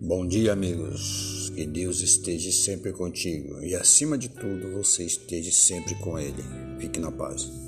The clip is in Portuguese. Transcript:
Bom dia, amigos. Que Deus esteja sempre contigo e, acima de tudo, você esteja sempre com Ele. Fique na paz.